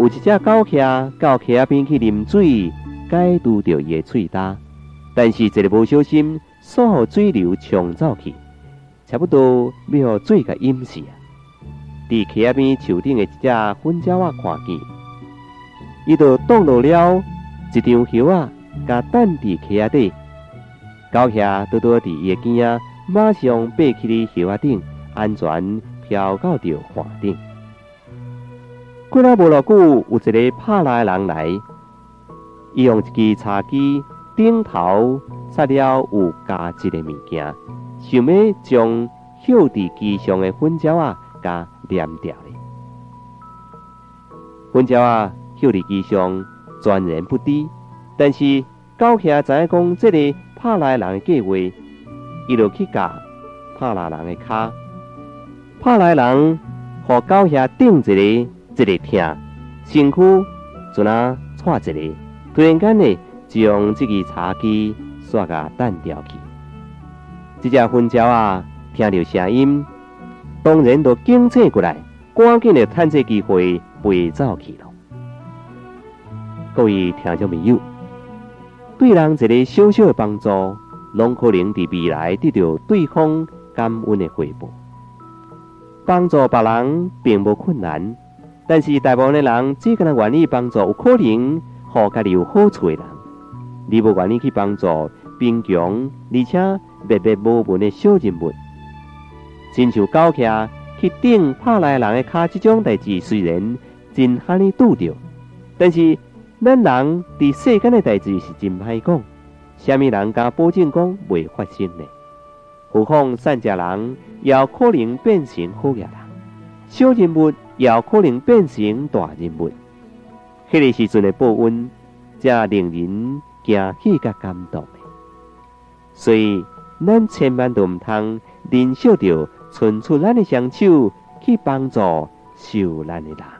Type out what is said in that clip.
有一只狗徛到溪边去啉水，解拄着伊的喙焦，但是一个无小心，煞互水流冲走去，差不多要互水甲淹死！伫溪边树顶的一只粉鸟仔看见，伊就挡落了一张叶仔，甲等伫溪底。狗徛拄拄伫伊的肩仔，马上爬起哩叶仔顶，安全飘到着岸顶。过了无偌久，有一个拍拉的人来，伊用一支茶几顶头插了有加一个物件，想要将绣伫机上的粉鸟啊，甲粘掉咧。粉鸟啊，绣伫机上全然不知，但是狗徛知影讲这个拍拉人的计划，伊就去夹拍拉人的骹，拍拉人互狗徛顶一个。一个疼，身躯就那踹一个，突然间呢，就用这支茶几煞甲弹掉去。这只粉鸟啊，听到声音，当然都惊醒过来，赶紧的趁这机会飞走去了。各位听众朋友，对人一个小小的帮助，拢可能伫未来得到对方感恩的回报。帮助别人并不困难。但是大部分的人只可能愿意帮助有可能互家己有好处的人，你无愿意去帮助贫穷而且默默无闻的小人物。亲像狗徛去顶拍来人的脚，这种代志虽然真罕哩拄着，但是咱人伫世间的代志是真歹讲，虾米人敢保证讲袂发生呢？何况善食人也有可能变成好人，小人物。也有可能变成大人物，迄个时阵的报恩，才令人惊喜甲感动。所以，咱千万都毋通忍受着，伸出咱的双手去帮助受难的人。